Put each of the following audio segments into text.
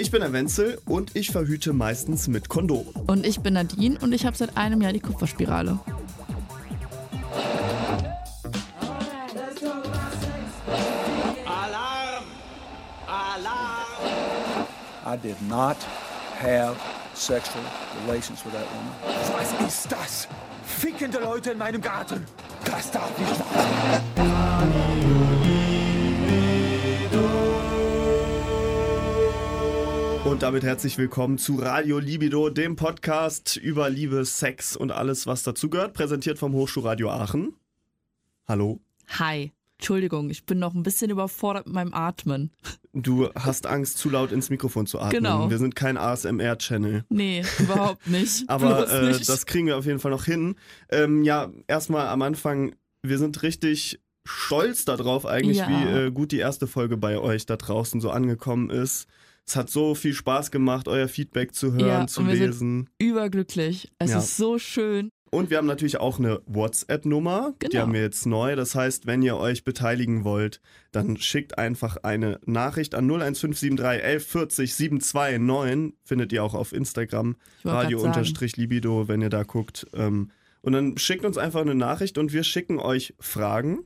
Ich bin der Wenzel und ich verhüte meistens mit Kondom. Und ich bin Nadine und ich habe seit einem Jahr die Kupferspirale. Alarm! Alarm! I did not have sexual relations with that woman. Was ist das? Fickende Leute in meinem Garten. Das darf nicht sein. Und damit herzlich willkommen zu Radio Libido, dem Podcast über Liebe, Sex und alles, was dazugehört, präsentiert vom Hochschulradio Aachen. Hallo. Hi. Entschuldigung, ich bin noch ein bisschen überfordert mit meinem Atmen. Du hast Angst, zu laut ins Mikrofon zu atmen. Genau. Wir sind kein ASMR-Channel. Nee, überhaupt nicht. Aber äh, nicht. das kriegen wir auf jeden Fall noch hin. Ähm, ja, erstmal am Anfang, wir sind richtig stolz darauf eigentlich, Ja. wie äh, gut die erste Folge bei euch da draußen so angekommen ist. Es hat so viel Spaß gemacht, euer Feedback zu hören, Ja, zu und wir sind- lesen. überglücklich. Es Ja. ist so schön. Und wir haben natürlich auch eine WhatsApp-Nummer. Die Genau. haben wir jetzt neu. Das heißt, wenn ihr euch beteiligen wollt, dann schickt einfach eine Nachricht an 01573 11 40 729. Findet ihr auch auf Instagram. Radio-Libido, wenn ihr da guckt. Ähm, Und dann schickt uns einfach eine Nachricht und wir schicken euch Fragen.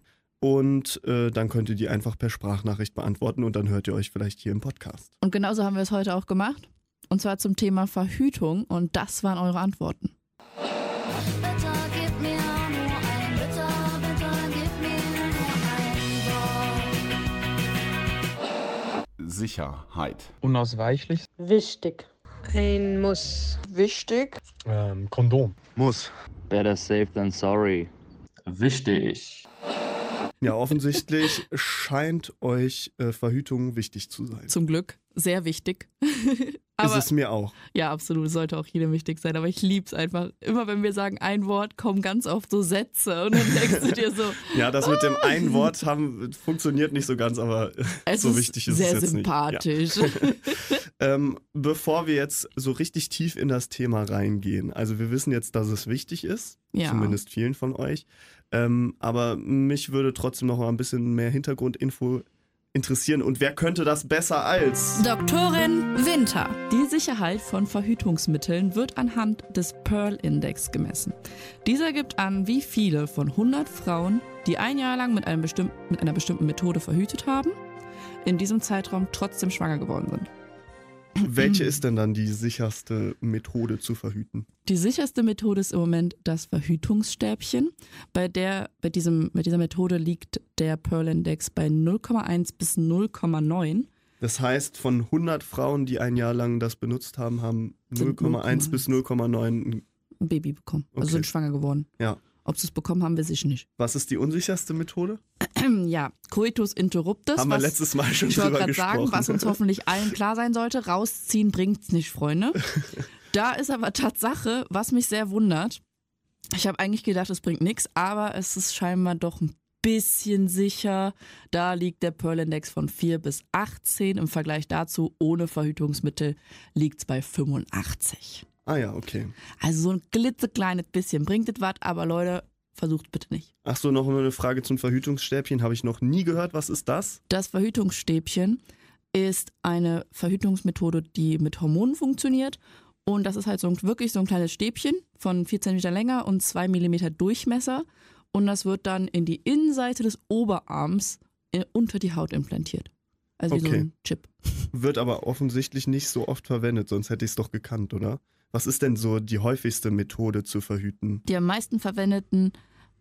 Und äh, dann könnt ihr die einfach per Sprachnachricht beantworten und dann hört ihr euch vielleicht hier im Podcast. Und genauso haben wir es heute auch gemacht. Und zwar zum Thema Verhütung. Und das waren eure Antworten. Bitte gib mir nur ein, bitte, bitte gib mir nur ein Wort. Sicherheit. Unausweichlich. Wichtig. Ein Muss. Wichtig. Ähm, Kondom. Muss. Better safe than sorry. Wichtig. Ja, offensichtlich scheint euch äh, Verhütung wichtig zu sein. Zum Glück. Sehr wichtig. ist Aber es mir auch. ja, absolut. Sollte auch jedem wichtig sein. Aber ich lieb's einfach. Immer wenn wir sagen ein Wort, kommen ganz oft so Sätze. Und dann denkst du dir so, Ja, das mit dem einen Wort haben, funktioniert nicht so ganz, aber es so ist wichtig ist sehr es jetzt sympathisch. nicht. Ja. ähm, bevor wir jetzt so richtig tief in das Thema reingehen, also wir wissen jetzt, dass es wichtig ist, Ja. zumindest vielen von euch, ähm, aber mich würde trotzdem noch mal ein bisschen mehr Hintergrundinfo interessieren. Und wer könnte das besser als? Doktorin Winter. Die Sicherheit von Verhütungsmitteln wird anhand des Pearl-Index gemessen. Dieser gibt an, wie viele von 100 Frauen, die ein Jahr lang mit, einem bestimm mit einer bestimmten Methode verhütet haben, in diesem Zeitraum trotzdem schwanger geworden sind. Welche ist denn dann die sicherste Methode zu verhüten? Die sicherste Methode ist im Moment das Verhütungsstäbchen. Bei, der, bei, diesem, bei dieser Methode liegt der Pearl-Index bei 0,1 bis 0,9. Das heißt, von 100 Frauen, die ein Jahr lang das benutzt haben, haben Sind 0,1 bis 0,9. ein Baby bekommen. Also Okay. sind schwanger geworden. Ja. Ob sie es bekommen haben, weiß ich nicht. Was ist die unsicherste Methode? Ja, Coitus interruptus. haben wir was, letztes Mal schon ich wollte drüber gerade sagen, gesprochen. was uns hoffentlich allen klar sein sollte, rausziehen bringt's nicht, Freunde. Da ist aber Tatsache, was mich sehr wundert. Ich habe eigentlich gedacht, es bringt nichts, aber es ist scheinbar doch ein bisschen sicher. Da liegt der Pearl-Index von 4 bis 18. Im Vergleich dazu, ohne Verhütungsmittel liegt es bei 85. ah ja, okay. Also so ein klitzekleines bisschen bringt es was, aber Leute, versucht bitte nicht. Ach so, noch eine Frage zum Verhütungsstäbchen. Habe ich noch nie gehört. Was ist das? Das Verhütungsstäbchen ist eine Verhütungsmethode, die mit Hormonen funktioniert. Und das ist halt so ein, wirklich so ein kleines Stäbchen von 4 cm länger und 2 mm Durchmesser. Und das wird dann in die Innenseite des Oberarms äh, unter die Haut implantiert. Also wie so Okay. ein Chip. Wird aber offensichtlich nicht so oft verwendet, sonst hätte ich es doch gekannt, oder? Was ist denn so die häufigste Methode zu verhüten? Die am meisten verwendeten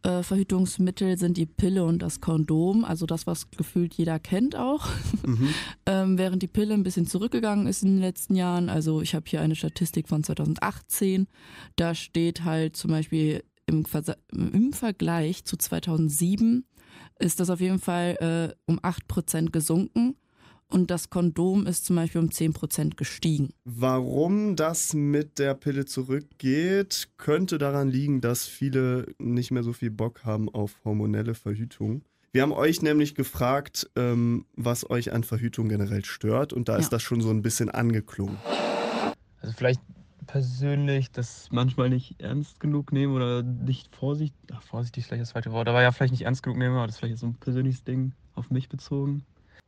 äh, Verhütungsmittel sind die Pille und das Kondom, also das, was gefühlt jeder kennt auch. Mhm. ähm, während die Pille ein bisschen zurückgegangen ist in den letzten Jahren. Also ich habe hier eine Statistik von 2018. Da steht halt zum Beispiel im, Versa im Vergleich zu 2007 ist das auf jeden Fall äh, um 8% gesunken. Und das Kondom ist zum Beispiel um 10% gestiegen. Warum das mit der Pille zurückgeht, könnte daran liegen, dass viele nicht mehr so viel Bock haben auf hormonelle Verhütung. Wir haben euch nämlich gefragt, ähm, was euch an Verhütung generell stört und da Ja. ist das schon so ein bisschen angeklungen. Also vielleicht persönlich das manchmal nicht ernst genug nehmen oder nicht vorsichtig, ach, vorsichtig ist vielleicht das falsche Wort, aber ja, vielleicht nicht ernst genug nehmen, aber das ist vielleicht so ein persönliches Ding auf mich bezogen.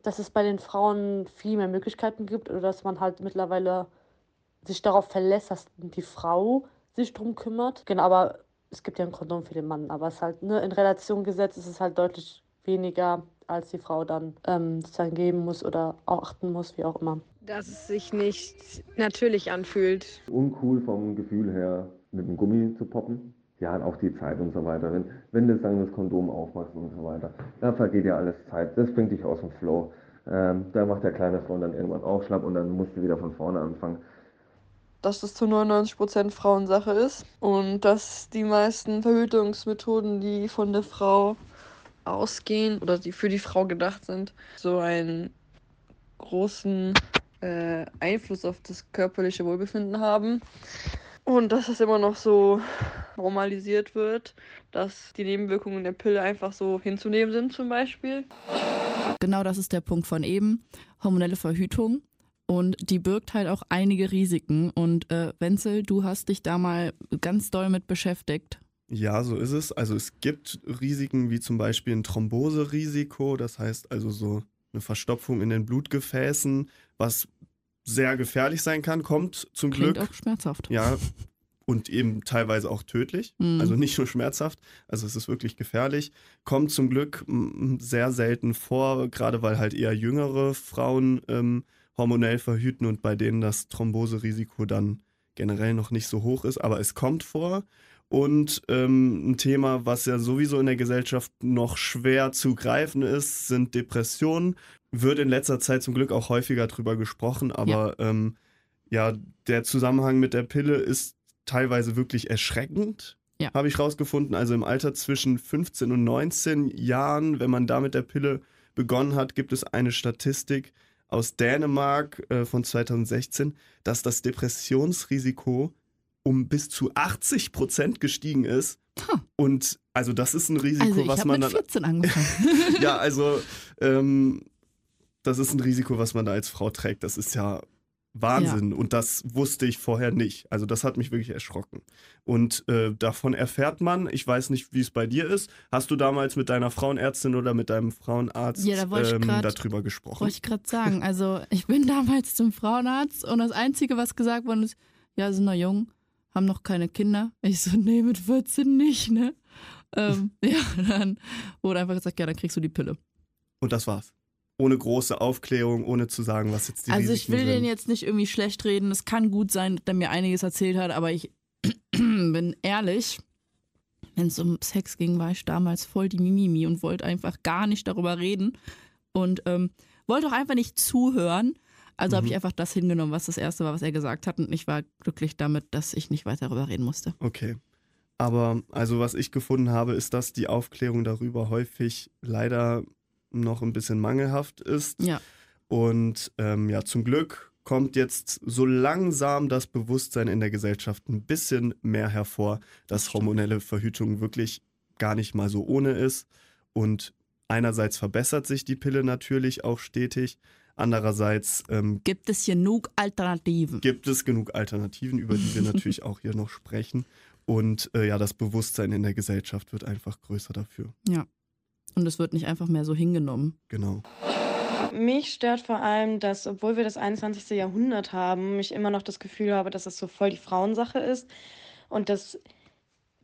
Dass es bei den Frauen viel mehr Möglichkeiten gibt oder dass man halt mittlerweile sich darauf verlässt, dass die Frau sich drum kümmert. Genau, aber es gibt ja ein Kondom für den Mann, aber es ist halt, ne, in Relation gesetzt ist es halt deutlich weniger, als die Frau dann ähm, sozusagen geben muss oder auch achten muss, wie auch immer. Dass es sich nicht natürlich anfühlt. Uncool vom Gefühl her, mit dem Gummi zu poppen. Ja, auch die Zeit und so weiter. Wenn, wenn du sagen, das Kondom aufmachst und so weiter, da vergeht ja alles Zeit. Das bringt dich aus dem Flow. Ähm, da macht der kleine Freund dann irgendwann auch schlapp und dann musst du wieder von vorne anfangen. Dass das zu 99% Frauensache ist und dass die meisten Verhütungsmethoden, die von der Frau ausgehen oder die für die Frau gedacht sind, so einen großen äh, Einfluss auf das körperliche Wohlbefinden haben. Und dass es immer noch so normalisiert wird, dass die Nebenwirkungen der Pille einfach so hinzunehmen sind zum Beispiel. Genau das ist der Punkt von eben. Hormonelle Verhütung. Und die birgt halt auch einige Risiken. Und äh, Wenzel, du hast dich da mal ganz doll mit beschäftigt. Ja, so ist es. Also es gibt Risiken wie zum Beispiel ein Thromboserisiko, das heißt also so eine Verstopfung in den Blutgefäßen, was sehr gefährlich sein kann, kommt zum Klingt Glück. auch schmerzhaft. Ja, und eben teilweise auch tödlich. Mhm. Also nicht nur schmerzhaft, also es ist wirklich gefährlich. Kommt zum Glück sehr selten vor, gerade weil halt eher jüngere Frauen ähm, hormonell verhüten und bei denen das Thromboserisiko dann generell noch nicht so hoch ist, aber es kommt vor. Und ähm, ein Thema, was ja sowieso in der Gesellschaft noch schwer zu greifen ist, sind Depressionen. Wird in letzter Zeit zum Glück auch häufiger drüber gesprochen, aber ja, ähm, ja der Zusammenhang mit der Pille ist teilweise wirklich erschreckend, ja. habe ich rausgefunden. Also im Alter zwischen 15 und 19 Jahren, wenn man da mit der Pille begonnen hat, gibt es eine Statistik aus Dänemark äh, von 2016, dass das Depressionsrisiko um bis zu 80 Prozent gestiegen ist. Huh. Und also das ist ein Risiko, also was man mit dann. 14 angefangen. ja, also ähm, das ist ein Risiko, was man da als Frau trägt. Das ist ja Wahnsinn. Ja. Und das wusste ich vorher nicht. Also das hat mich wirklich erschrocken. Und äh, davon erfährt man, ich weiß nicht, wie es bei dir ist. Hast du damals mit deiner Frauenärztin oder mit deinem Frauenarzt ja, da ähm, grad, darüber gesprochen? Wollte ich gerade sagen. Also ich bin damals zum Frauenarzt und das Einzige, was gesagt worden ist, ja, sind noch jung, haben noch keine Kinder. Ich so, nee, mit 14 nicht, ne? ähm, ja, dann wurde einfach gesagt, ja, dann kriegst du die Pille. Und das war's ohne große Aufklärung, ohne zu sagen, was jetzt die Also Risiken ich will sind. den jetzt nicht irgendwie schlecht reden. Es kann gut sein, dass er mir einiges erzählt hat, aber ich bin ehrlich. Wenn es um Sex ging, war ich damals voll die Mimimi und wollte einfach gar nicht darüber reden und ähm, wollte auch einfach nicht zuhören. Also mhm. habe ich einfach das hingenommen, was das erste war, was er gesagt hat und ich war glücklich damit, dass ich nicht weiter darüber reden musste. Okay. Aber also was ich gefunden habe, ist, dass die Aufklärung darüber häufig leider noch ein bisschen mangelhaft ist. Ja. Und ähm, ja, zum Glück kommt jetzt so langsam das Bewusstsein in der Gesellschaft ein bisschen mehr hervor, dass hormonelle Verhütung wirklich gar nicht mal so ohne ist. Und einerseits verbessert sich die Pille natürlich auch stetig. Andererseits ähm, gibt es genug Alternativen. Gibt es genug Alternativen, über die wir natürlich auch hier noch sprechen. Und äh, ja, das Bewusstsein in der Gesellschaft wird einfach größer dafür. Ja. Und es wird nicht einfach mehr so hingenommen. Genau. Mich stört vor allem, dass, obwohl wir das 21. Jahrhundert haben, ich immer noch das Gefühl habe, dass es so voll die Frauensache ist und dass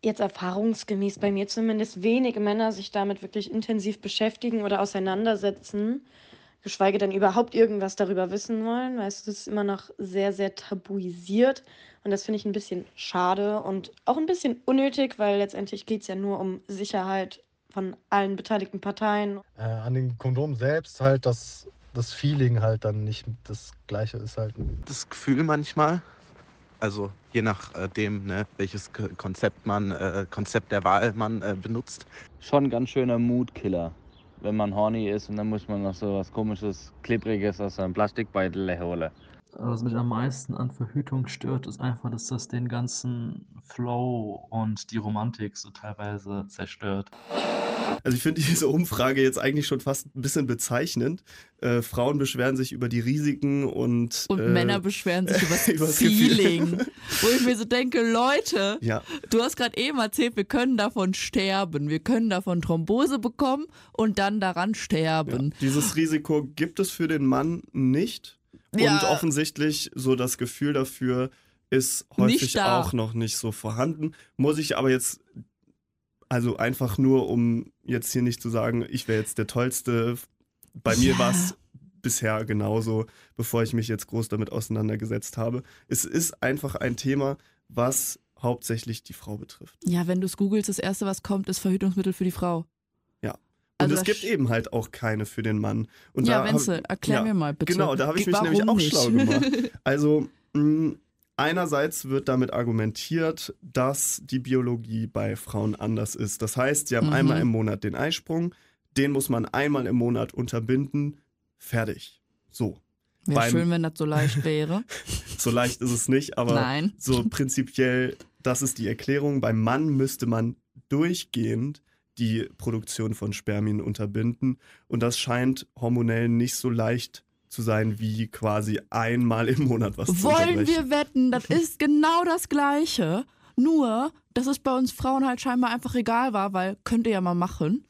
jetzt erfahrungsgemäß bei mir zumindest wenige Männer sich damit wirklich intensiv beschäftigen oder auseinandersetzen, geschweige denn überhaupt irgendwas darüber wissen wollen. Weißt du, es ist immer noch sehr, sehr tabuisiert und das finde ich ein bisschen schade und auch ein bisschen unnötig, weil letztendlich geht es ja nur um Sicherheit von allen beteiligten Parteien. Äh, an den Kondom selbst halt, dass das Feeling halt dann nicht das gleiche ist halt. Das Gefühl manchmal, also je nachdem, ne, welches Konzept man, äh, Konzept der Wahl man äh, benutzt. Schon ein ganz schöner Mutkiller, wenn man horny ist und dann muss man noch so was komisches, klebriges aus einem Plastikbeutel holen. Was mich am meisten an Verhütung stört, ist einfach, dass das den ganzen Flow und die Romantik so teilweise zerstört. Also ich finde diese Umfrage jetzt eigentlich schon fast ein bisschen bezeichnend. Äh, Frauen beschweren sich über die Risiken und Und äh, Männer beschweren sich über das. Feeling. Wo ich mir so denke, Leute, Ja. du hast gerade eben erzählt, wir können davon sterben. Wir können davon Thrombose bekommen und dann daran sterben. Dieses Risiko gibt es für den Mann nicht. Ja. Und offensichtlich so das Gefühl dafür ist häufig auch noch nicht so vorhanden. Muss ich aber jetzt, also einfach nur, um jetzt hier nicht zu sagen, ich wäre jetzt der Tollste. Bei mir Ja. war es bisher genauso, bevor ich mich jetzt groß damit auseinandergesetzt habe. Es ist einfach ein Thema, was hauptsächlich die Frau betrifft. Ja, wenn du es googelst, das erste, was kommt, ist Verhütungsmittel für die Frau. Ja. Und Also es gibt eben halt auch keine für den Mann. Und Ja, da hab- Wenzel, erklär mir mal bitte. Genau, da habe ich mich nämlich auch nicht? schlau gemacht. Also, mh, einerseits wird damit argumentiert, dass die Biologie bei Frauen anders ist. Das heißt, sie haben Mhm. einmal im Monat den Eisprung, den muss man einmal im Monat unterbinden, fertig. So. Wäre Beim- schön, wenn das so leicht wäre. So leicht ist es nicht, aber Nein. so prinzipiell, das ist die Erklärung. Beim Mann müsste man durchgehend die Produktion von Spermien unterbinden und das scheint hormonell nicht so leicht zu sein, wie quasi einmal im Monat was zu Wollen wir wetten, das ist genau das Gleiche. Nur, dass es bei uns Frauen halt scheinbar einfach egal war, weil könnt ihr ja mal machen.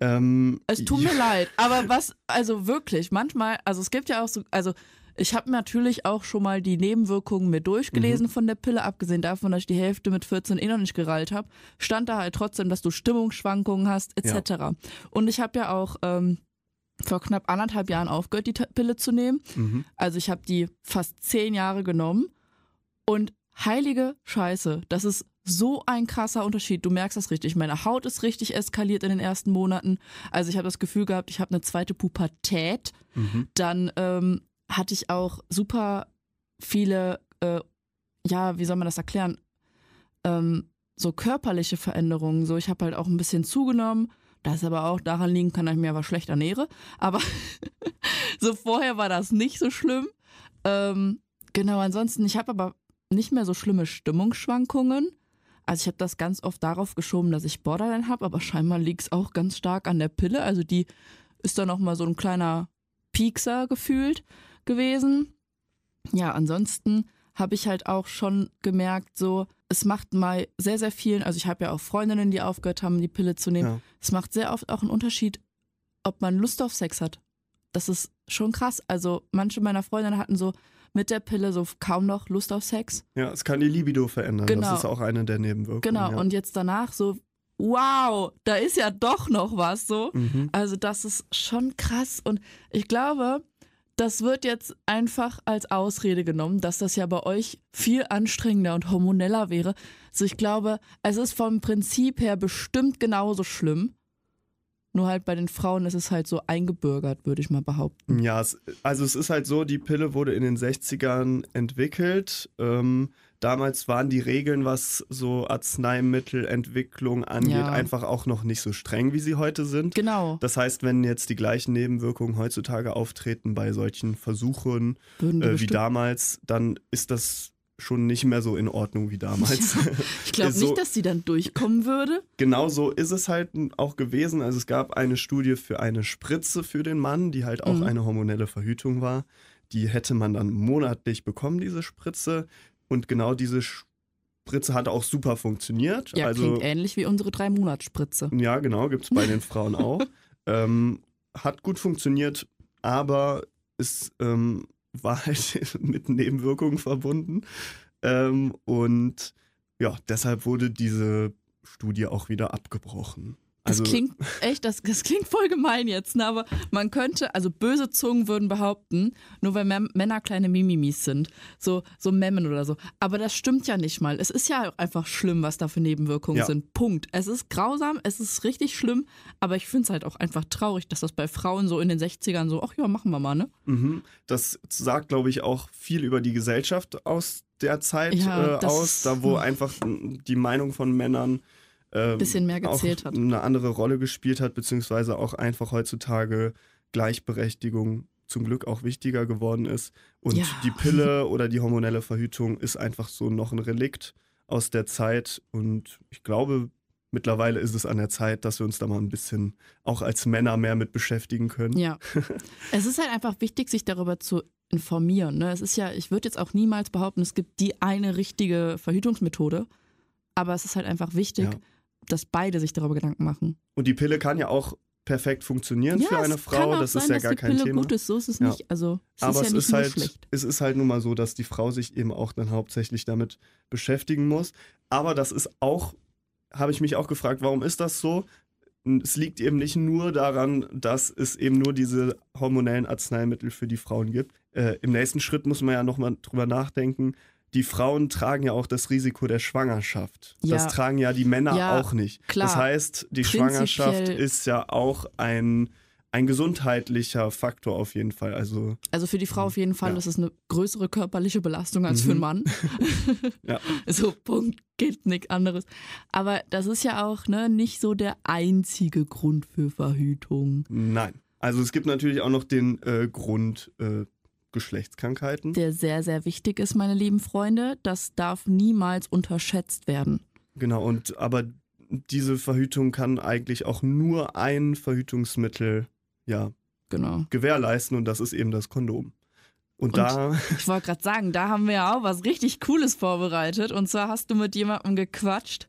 Ähm, Es tut mir leid, aber was, also wirklich, manchmal, also es gibt ja auch so, also ich habe natürlich auch schon mal die Nebenwirkungen mir durchgelesen Mhm. von der Pille, abgesehen davon, dass ich die Hälfte mit 14 eh noch nicht gerallt habe, stand da halt trotzdem, dass du Stimmungsschwankungen hast, etc. Und ich habe ja auch ähm, vor knapp anderthalb Jahren aufgehört, die Pille zu nehmen. Mhm. Also ich habe die fast zehn Jahre genommen und heilige Scheiße, das ist so ein krasser Unterschied. Du merkst das richtig. Meine Haut ist richtig eskaliert in den ersten Monaten. Also ich habe das Gefühl gehabt, ich habe eine zweite Pubertät. Mhm. Dann ähm, hatte ich auch super viele, äh, ja, wie soll man das erklären? Ähm, so körperliche Veränderungen. So, ich habe halt auch ein bisschen zugenommen. Das aber auch daran liegen kann, dass ich mich aber schlecht ernähre. Aber so vorher war das nicht so schlimm. Ähm, genau, ansonsten, ich habe aber nicht mehr so schlimme Stimmungsschwankungen. Also ich habe das ganz oft darauf geschoben, dass ich Borderline habe, aber scheinbar liegt es auch ganz stark an der Pille. Also die ist da nochmal so ein kleiner Piekser gefühlt gewesen. Ja, ansonsten habe ich halt auch schon gemerkt, so, es macht mal sehr, sehr vielen, also ich habe ja auch Freundinnen, die aufgehört haben, die Pille zu nehmen. Ja. Es macht sehr oft auch einen Unterschied, ob man Lust auf Sex hat. Das ist schon krass. Also manche meiner Freundinnen hatten so mit der Pille so kaum noch Lust auf Sex. Ja, es kann die Libido verändern. Genau. Das ist auch eine der Nebenwirkungen. Genau, ja. und jetzt danach so, wow, da ist ja doch noch was so. Mhm. Also das ist schon krass und ich glaube, das wird jetzt einfach als Ausrede genommen, dass das ja bei euch viel anstrengender und hormoneller wäre. Also ich glaube, es ist vom Prinzip her bestimmt genauso schlimm. Nur halt bei den Frauen ist es halt so eingebürgert, würde ich mal behaupten. Ja, es, also es ist halt so, die Pille wurde in den 60ern entwickelt. Ähm, damals waren die Regeln, was so Arzneimittelentwicklung angeht, Ja. einfach auch noch nicht so streng, wie sie heute sind. Genau. Das heißt, wenn jetzt die gleichen Nebenwirkungen heutzutage auftreten bei solchen Versuchen äh, wie damals, dann ist das schon nicht mehr so in Ordnung wie damals. Ich glaube So- nicht, dass sie dann durchkommen würde. Genau so ist es halt auch gewesen. Also es gab eine Studie für eine Spritze für den Mann, die halt auch Mhm. eine hormonelle Verhütung war. Die hätte man dann monatlich bekommen, diese Spritze. Und genau diese Spritze hat auch super funktioniert. Ja, also, klingt ähnlich wie unsere drei Monatsspritze. ja, genau, gibt es bei den Frauen auch. Ähm, hat gut funktioniert, aber es ähm, war halt mit Nebenwirkungen verbunden. Ähm, und ja, deshalb wurde diese Studie auch wieder abgebrochen. Das Also, klingt echt, das, das klingt voll gemein jetzt, ne? aber man könnte, also böse Zungen würden behaupten, nur weil Mä- Männer kleine Mimimis sind, so, so Memmen oder so. Aber das stimmt ja nicht mal. Es ist ja einfach schlimm, was da für Nebenwirkungen Ja. sind. Punkt. Es ist grausam, es ist richtig schlimm, aber ich finde es halt auch einfach traurig, dass das bei Frauen so in den 60ern so, ach ja, machen wir mal, ne? Mhm. Das sagt, glaube ich, auch viel über die Gesellschaft aus der Zeit Ja, äh, aus, da wo einfach die Meinung von Männern ähm, Bisschen mehr gezählt hat. eine andere Rolle gespielt hat, beziehungsweise auch einfach heutzutage Gleichberechtigung zum Glück auch wichtiger geworden ist. Und Ja. die Pille oder die hormonelle Verhütung ist einfach so noch ein Relikt aus der Zeit. Und ich glaube, mittlerweile ist es an der Zeit, dass wir uns da mal ein bisschen auch als Männer mehr mit beschäftigen können. Ja. es ist halt einfach wichtig, sich darüber zu informieren. Ne? Es ist ja, ich würde jetzt auch niemals behaupten, es gibt die eine richtige Verhütungsmethode, aber es ist halt einfach wichtig, Ja. Dass beide sich darüber Gedanken machen. Und die Pille kann ja auch perfekt funktionieren für eine Frau. das sein, ist ja dass gar die kein Pille Thema. gut ist, so ist es Ja. nicht. Also es Aber ist ja es nicht ist halt, schlecht. es ist halt nun mal so, dass die Frau sich eben auch dann hauptsächlich damit beschäftigen muss. Aber das ist auch, habe ich mich auch gefragt, warum ist das so? Es liegt eben nicht nur daran, dass es eben nur diese hormonellen Arzneimittel für die Frauen gibt. Äh, Im nächsten Schritt muss man ja nochmal drüber nachdenken. Die Frauen tragen ja auch das Risiko der Schwangerschaft. Ja. Das tragen ja die Männer Ja, auch nicht. klar. Das heißt, die Schwangerschaft ist ja auch ein, ein gesundheitlicher Faktor auf jeden Fall. Also Also für die Frau auf jeden Fall Ja. ist es eine größere körperliche Belastung als für einen Mhm. Mann. Ja. So, Punkt, geht nichts anderes. Aber das ist ja auch ne, nicht so der einzige Grund für Verhütung. Nein. Also es gibt natürlich auch noch den äh, Grund äh, Geschlechtskrankheiten. Der sehr, sehr wichtig ist, meine lieben Freunde. Das darf niemals unterschätzt werden. Genau, und aber diese Verhütung kann eigentlich auch nur ein Verhütungsmittel ja, Genau. gewährleisten und das ist eben das Kondom. Und, Und da, ich wollte gerade sagen, da haben wir ja auch was richtig Cooles vorbereitet. Und zwar hast du mit jemandem gequatscht,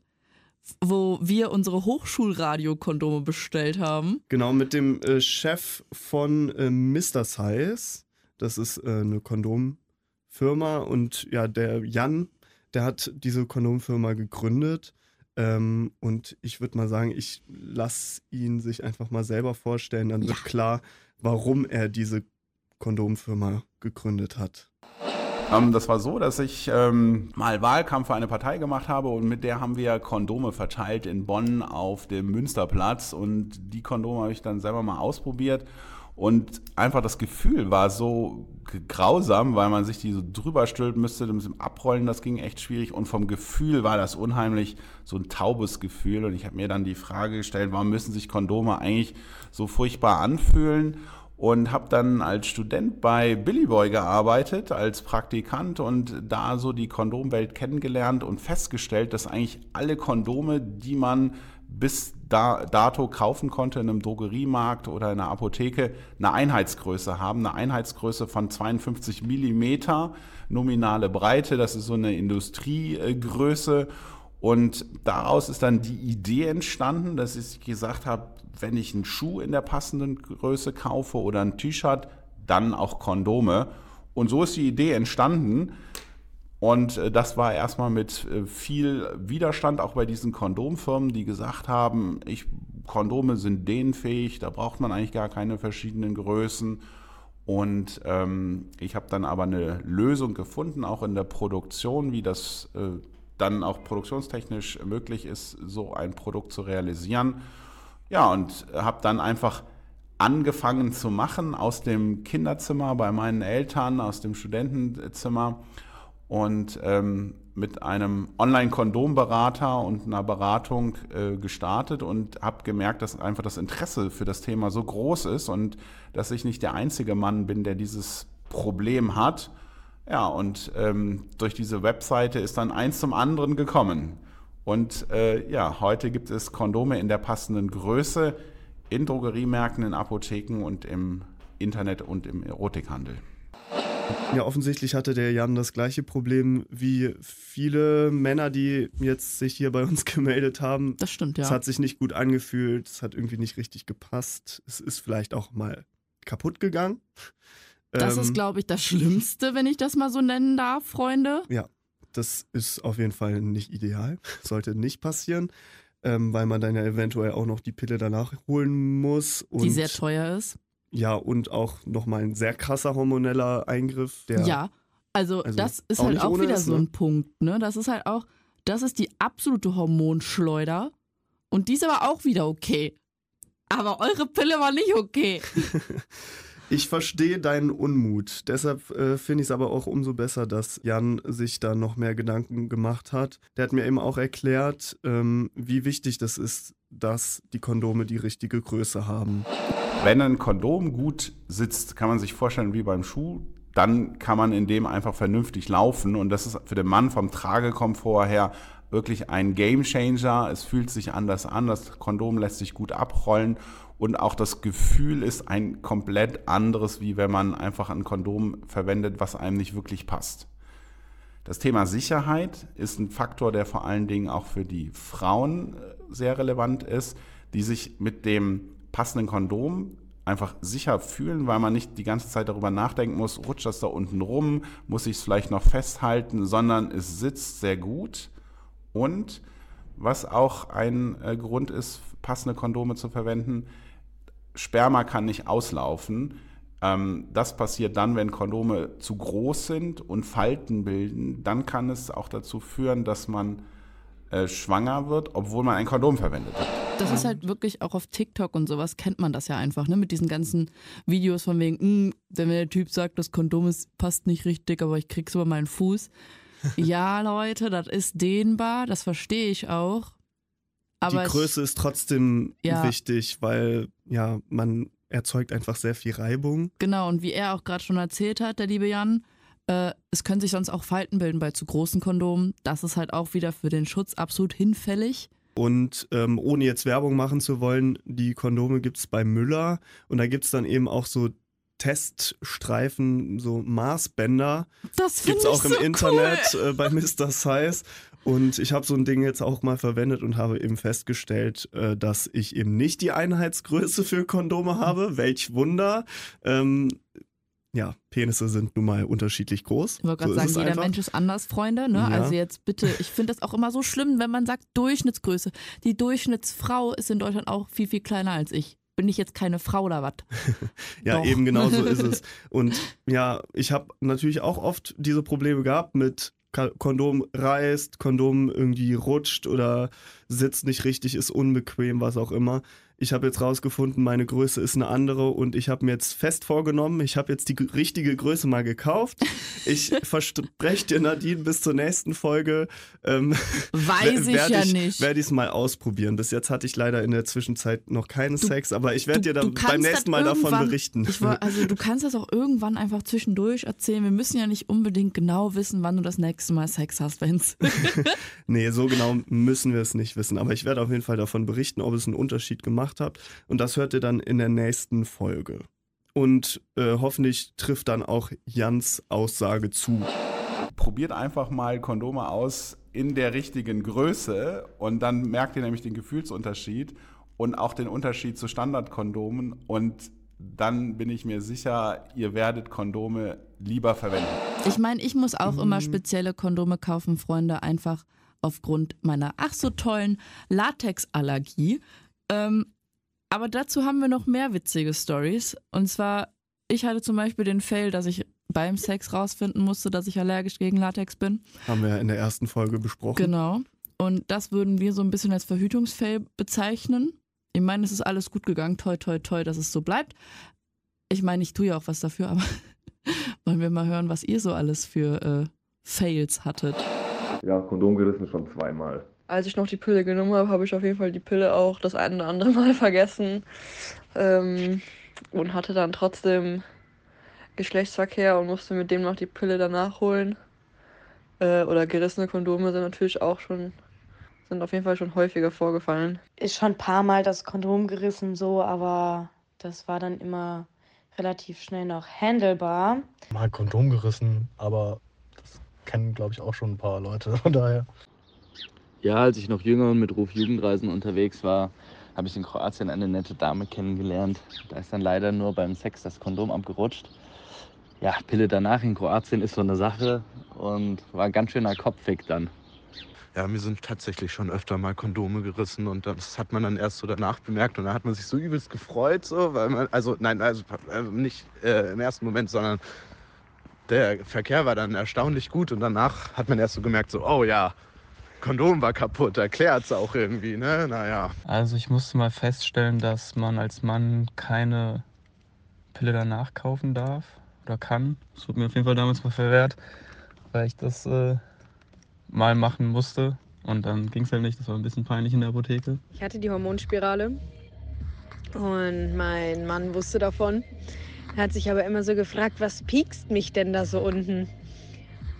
wo wir unsere Hochschulradiokondome bestellt haben. genau, mit dem äh, Chef von äh, Mr. Size, das ist äh, eine Kondomfirma und ja, der Jan, der hat diese Kondomfirma gegründet. Ähm, und ich würde mal sagen, ich lasse ihn sich einfach mal selber vorstellen, dann wird klar, warum er diese Kondomfirma gegründet hat. Ähm, das war so, dass ich ähm, mal Wahlkampf für eine Partei gemacht habe und mit der haben wir Kondome verteilt in Bonn auf dem Münsterplatz und die Kondome habe ich dann selber mal ausprobiert und einfach das Gefühl war so grausam, weil man sich die so drüber stülpen müsste, mit dem Abrollen, das ging echt schwierig und vom Gefühl war das unheimlich so ein taubes Gefühl und ich habe mir dann die Frage gestellt, warum müssen sich Kondome eigentlich so furchtbar anfühlen? und habe dann als Student bei Billy Boy gearbeitet, als Praktikant und da so die Kondomwelt kennengelernt und festgestellt, dass eigentlich alle Kondome, die man bis da, dato kaufen konnte in einem Drogeriemarkt oder in einer Apotheke, eine Einheitsgröße haben, eine Einheitsgröße von 52 Millimeter, nominale Breite, das ist so eine Industriegröße. Und daraus ist dann die Idee entstanden, dass ich gesagt habe, wenn ich einen Schuh in der passenden Größe kaufe oder ein T-Shirt, dann auch Kondome. Und so ist die Idee entstanden. Und äh, das war erstmal mit äh, viel Widerstand auch bei diesen Kondomfirmen, die gesagt haben, ich, Kondome sind dehnfähig, da braucht man eigentlich gar keine verschiedenen Größen. Und ähm, ich habe dann aber eine Lösung gefunden, auch in der Produktion, wie das äh, dann auch produktionstechnisch möglich ist, so ein Produkt zu realisieren. Ja, und habe dann einfach angefangen zu machen aus dem Kinderzimmer bei meinen Eltern, aus dem Studentenzimmer und ähm, mit einem Online-Kondomberater und einer Beratung äh, gestartet und habe gemerkt, dass einfach das Interesse für das Thema so groß ist und dass ich nicht der einzige Mann bin, der dieses Problem hat. Ja, und ähm, durch diese Webseite ist dann eins zum anderen gekommen. Und äh, ja, heute gibt es Kondome in der passenden Größe in Drogeriemärkten, in Apotheken und im Internet und im Erotikhandel. Ja, offensichtlich hatte der Jan das gleiche Problem wie viele Männer, die jetzt sich hier bei uns gemeldet haben. Das stimmt, ja. Es hat sich nicht gut angefühlt, es hat irgendwie nicht richtig gepasst. Es ist vielleicht auch mal kaputt gegangen. Das Ähm, ist, glaube ich, das Schlimmste, wenn ich das mal so nennen darf, Freunde. Ja, das ist auf jeden Fall nicht ideal. Sollte nicht passieren, ähm, weil man dann ja eventuell auch noch die Pille danach holen muss. Und, die sehr teuer ist. Ja, und auch nochmal ein sehr krasser hormoneller Eingriff. Der, Ja, also, also das ist auch halt auch wieder ist, so ne? ein Punkt, ne? Das ist halt auch, das ist die absolute Hormonschleuder. Und die ist aber auch wieder okay. Aber eure Pille war nicht okay. Ich verstehe deinen Unmut. Deshalb äh, finde ich es aber auch umso besser, dass Jan sich da noch mehr Gedanken gemacht hat. Der hat mir eben auch erklärt, ähm, wie wichtig das ist, dass die Kondome die richtige Größe haben. Wenn ein Kondom gut sitzt, kann man sich vorstellen wie beim Schuh, dann kann man in dem einfach vernünftig laufen und das ist für den Mann vom Tragekomfort her wirklich ein Game Changer. Es fühlt sich anders an, das Kondom lässt sich gut abrollen und auch das Gefühl ist ein komplett anderes, wie wenn man einfach ein Kondom verwendet, was einem nicht wirklich passt. Das Thema Sicherheit ist ein Faktor, der vor allen Dingen auch für die Frauen äh, sehr relevant ist, die sich mit dem passenden Kondom einfach sicher fühlen, weil man nicht die ganze Zeit darüber nachdenken muss, rutscht das da unten rum, muss ich es vielleicht noch festhalten, sondern es sitzt sehr gut. Und was auch ein äh, Grund ist, passende Kondome zu verwenden, Sperma kann nicht auslaufen. Ähm, das passiert dann, wenn Kondome zu groß sind und Falten bilden. Dann kann es auch dazu führen, dass man äh, schwanger wird, obwohl man ein Kondom verwendet hat. Das ist halt wirklich auch auf TikTok und sowas kennt man das ja einfach, ne? Mit diesen ganzen Videos von wegen, "Mm, wenn der Typ sagt, das Kondom ist, passt nicht richtig, aber ich krieg's über meinen Fuß. ja, Leute, das ist dehnbar, das verstehe ich auch. Aber die Größe ist trotzdem Ja. wichtig, weil ja, man erzeugt einfach sehr viel Reibung. Genau, und wie er auch gerade schon erzählt hat, der liebe Jan, äh, es können sich sonst auch Falten bilden bei zu großen Kondomen. Das ist halt auch wieder für den Schutz absolut hinfällig. Und ähm, ohne jetzt Werbung machen zu wollen, die Kondome gibt es bei Müller und da gibt es dann eben auch so Teststreifen, so Maßbänder. Das Gibt es auch im so Internet äh, bei Mr. Size. Und ich habe so ein Ding jetzt auch mal verwendet und habe eben festgestellt, äh, dass ich eben nicht die Einheitsgröße für Kondome habe. Welch Wunder. Ähm, ja, Penisse sind nun mal unterschiedlich groß. Ich wollte gerade So sagen, jeder einfach. Mensch ist anders, Freunde. Ne? Ja. Also jetzt bitte, ich finde das auch immer so schlimm, wenn man sagt Durchschnittsgröße. Die Durchschnittsfrau ist in Deutschland auch viel, viel kleiner als ich. Bin ich jetzt keine Frau oder was? Ja, Doch. eben genau so ist es. Und ja, ich habe natürlich auch oft diese Probleme gehabt mit Kondom reißt, Kondom irgendwie rutscht oder sitzt nicht richtig, ist unbequem, was auch immer. Ich habe jetzt rausgefunden, meine Größe ist eine andere und ich habe mir jetzt fest vorgenommen, ich habe jetzt die richtige Größe mal gekauft. Ich verspreche dir, Nadine, bis zur nächsten Folge ähm, Weiß ich ja ich, nicht. Werde ich es mal ausprobieren. Bis jetzt hatte ich leider in der Zwischenzeit noch keinen Sex, aber ich werde dir Du dann beim nächsten Mal davon berichten. Ich war, also du kannst das auch irgendwann einfach zwischendurch erzählen. Wir müssen ja nicht unbedingt genau wissen, wann du das nächste Mal Sex hast, wenn's. Nee, so genau müssen wir es nicht wissen. Aber ich werde auf jeden Fall davon berichten, ob es einen Unterschied gemacht hat. Und das hört ihr dann in der nächsten Folge. Und äh, hoffentlich trifft dann auch Jans Aussage zu. Probiert einfach mal Kondome aus in der richtigen Größe und dann merkt ihr nämlich den Gefühlsunterschied und auch den Unterschied zu Standardkondomen und dann bin ich mir sicher, ihr werdet Kondome lieber verwenden. Ich meine, ich muss auch Mhm. immer spezielle Kondome kaufen, Freunde, einfach aufgrund meiner ach so tollen Latexallergie. Ähm, aber dazu haben wir noch mehr witzige Stories. Und zwar, ich hatte zum Beispiel den Fail, dass ich beim Sex rausfinden musste, dass ich allergisch gegen Latex bin. Haben wir ja in der ersten Folge besprochen. Genau. Und das würden wir so ein bisschen als Verhütungsfail bezeichnen. Ich meine, es ist alles gut gegangen, toi, toi, toi, dass es so bleibt. Ich meine, ich tue ja auch was dafür, aber wollen wir mal hören, was ihr so alles für äh, Fails hattet. Ja, Kondom gerissen schon zweimal. Als ich noch die Pille genommen habe, habe ich auf jeden Fall die Pille auch das ein oder andere Mal vergessen. Ähm, und hatte dann trotzdem Geschlechtsverkehr und musste mit dem noch die Pille danach holen. Äh, oder gerissene Kondome sind natürlich auch schon, sind auf jeden Fall schon häufiger vorgefallen. Ist schon ein paar Mal das Kondom gerissen, so, aber das war dann immer relativ schnell noch handelbar. Mal Kondom gerissen, aber das kennen, glaube ich, auch schon ein paar Leute. Von daher. Ja, als ich noch jünger und mit Ruf Jugendreisen unterwegs war, habe ich in Kroatien eine nette Dame kennengelernt. Da ist dann leider nur beim Sex das Kondom abgerutscht. Ja, Pille danach in Kroatien ist so eine Sache und war ein ganz schöner Kopfweg dann. Ja, mir sind tatsächlich schon öfter mal Kondome gerissen und das hat man dann erst so danach bemerkt und da hat man sich so übelst gefreut, so, weil man, also nein, also äh, nicht äh, im ersten Moment, sondern der Verkehr war dann erstaunlich gut und danach hat man erst so gemerkt, so, oh ja, Kondom war kaputt, erklärt's auch irgendwie, ne? Naja. Also ich musste mal feststellen, dass man als Mann keine Pille danach kaufen darf oder kann. Das wurde mir auf jeden Fall damals mal verwehrt, weil ich das äh, mal machen musste. Und dann ging es halt nicht, das war ein bisschen peinlich in der Apotheke. Ich hatte die Hormonspirale und mein Mann wusste davon. Er hat sich aber immer so gefragt, was piekst mich denn da so unten?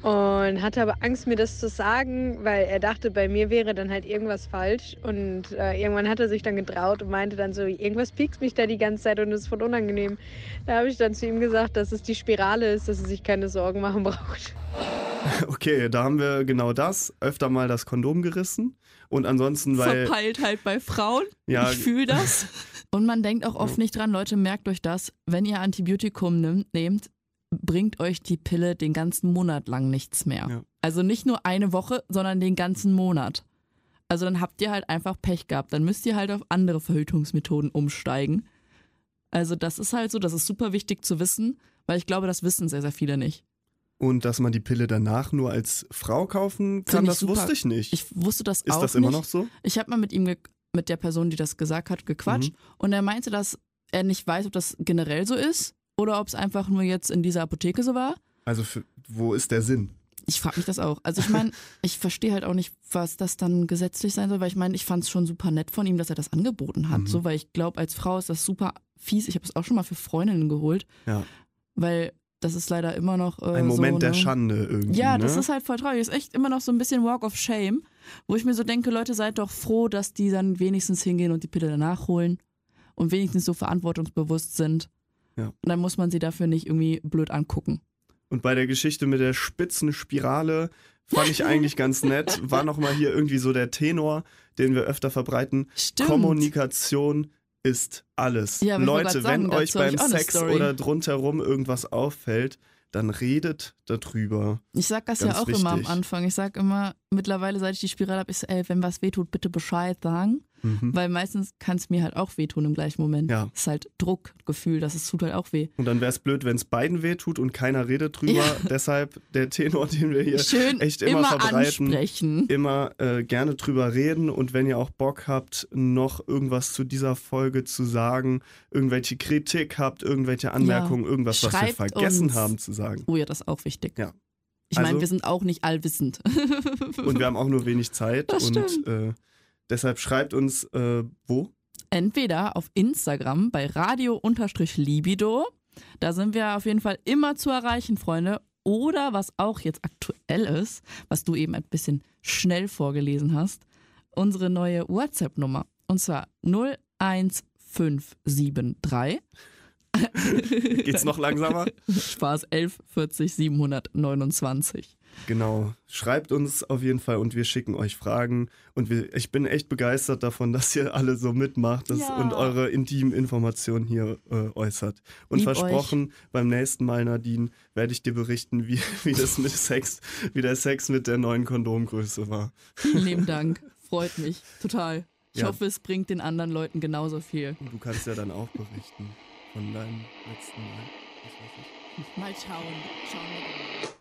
Und hatte aber Angst, mir das zu sagen, weil er dachte, bei mir wäre dann halt irgendwas falsch. Und äh, irgendwann hat er sich dann getraut und meinte dann so, irgendwas piekst mich da die ganze Zeit und es ist voll unangenehm. Da habe ich dann zu ihm gesagt, dass es die Spirale ist, dass er sich keine Sorgen machen braucht. Okay, da haben wir genau das. Öfter mal das Kondom gerissen. Und ansonsten, weil. Verpeilt halt bei Frauen. Ja. Ich fühle das. Und man denkt auch oft nicht dran, Leute, merkt euch das, wenn ihr Antibiotikum nimmt, nehmt, bringt euch die Pille den ganzen Monat lang nichts mehr. Ja. Also nicht nur eine Woche, sondern den ganzen Monat. Also dann habt ihr halt einfach Pech gehabt. Dann müsst ihr halt auf andere Verhütungsmethoden umsteigen. Also das ist halt so, das ist super wichtig zu wissen, weil ich glaube, das wissen sehr, sehr viele nicht. Und dass man die Pille danach nur als Frau kaufen kann, das super. wusste ich nicht. Ich wusste das Ist auch das immer noch so? Ich habe mal mit ihm, mit der Person, die das gesagt hat, gequatscht Mhm. und er meinte, dass er nicht weiß, ob das generell so ist oder ob es einfach nur jetzt in dieser Apotheke so war. Also, für, wo ist der Sinn? Ich frage mich das auch. Also ich meine, ich verstehe halt auch nicht, was das dann gesetzlich sein soll, weil ich meine, ich fand es schon super nett von ihm, dass er das angeboten hat. Mhm. So, weil ich glaube, als Frau ist das super fies. Ich habe es auch schon mal für Freundinnen geholt, Ja. weil das ist leider immer noch äh, Ein Moment so, der ne? Schande irgendwie. Ja, ne? das ist halt voll traurig. Ist echt immer noch so ein bisschen Walk of Shame, wo ich mir so denke, Leute, seid doch froh, dass die dann wenigstens hingehen und die Pille danach holen und wenigstens so verantwortungsbewusst sind. Ja. Und dann muss man sie dafür nicht irgendwie blöd angucken. Und bei der Geschichte mit der spitzen Spirale fand ich eigentlich ganz nett. War nochmal hier irgendwie so der Tenor, den wir öfter verbreiten. Stimmt. Kommunikation ist alles. Ja, Leute, sagen, wenn euch beim Sex Story. oder drumherum irgendwas auffällt, dann redet darüber. Ich sag das Ganz ja auch immer am wichtig. Anfang. Ich sag immer, mittlerweile, seit ich die Spirale habe, so, ey, wenn was wehtut, bitte Bescheid sagen. Mhm. Weil meistens kann es mir halt auch wehtun im gleichen Moment. Ja. ist halt Druckgefühl, das es tut halt auch weh. Und dann wäre es blöd, wenn es beiden wehtut und keiner redet drüber. Ja. Deshalb der Tenor, den wir hier Schön echt immer, immer verbreiten. ansprechen. Immer äh, gerne drüber reden und wenn ihr auch Bock habt, noch irgendwas zu dieser Folge zu sagen, irgendwelche Kritik habt, irgendwelche Anmerkungen, irgendwas, was wir Schreibt vergessen uns. haben zu sagen. Oh ja, das ist auch wichtig. Ja. Ich meine, Also- wir sind auch nicht allwissend. Und wir haben auch nur wenig Zeit Das und stimmt. äh, deshalb schreibt uns äh, wo? Entweder auf Instagram bei radio-libido. Da sind wir auf jeden Fall immer zu erreichen, Freunde. Oder was auch jetzt aktuell ist, was du eben ein bisschen schnell vorgelesen hast, unsere neue WhatsApp-Nummer. Und zwar 01573. Geht's noch langsamer? Spaß 11 40 729. Genau. Schreibt uns auf jeden Fall und wir schicken euch Fragen. Und wir, ich bin echt begeistert davon, dass ihr alle so mitmacht das, Ja. und eure intimen Informationen hier äh, äußert. Und Lieb versprochen, beim nächsten Mal, Nadine, werde ich dir berichten, wie, wie das mit Sex, wie der Sex mit der neuen Kondomgröße war. Vielen lieben Dank. Freut mich total. Ich Ja. hoffe, es bringt den anderen Leuten genauso viel. Du kannst ja dann auch berichten von deinem letzten Mal. Was weiß ich. Mal schauen. Schauen wir mal.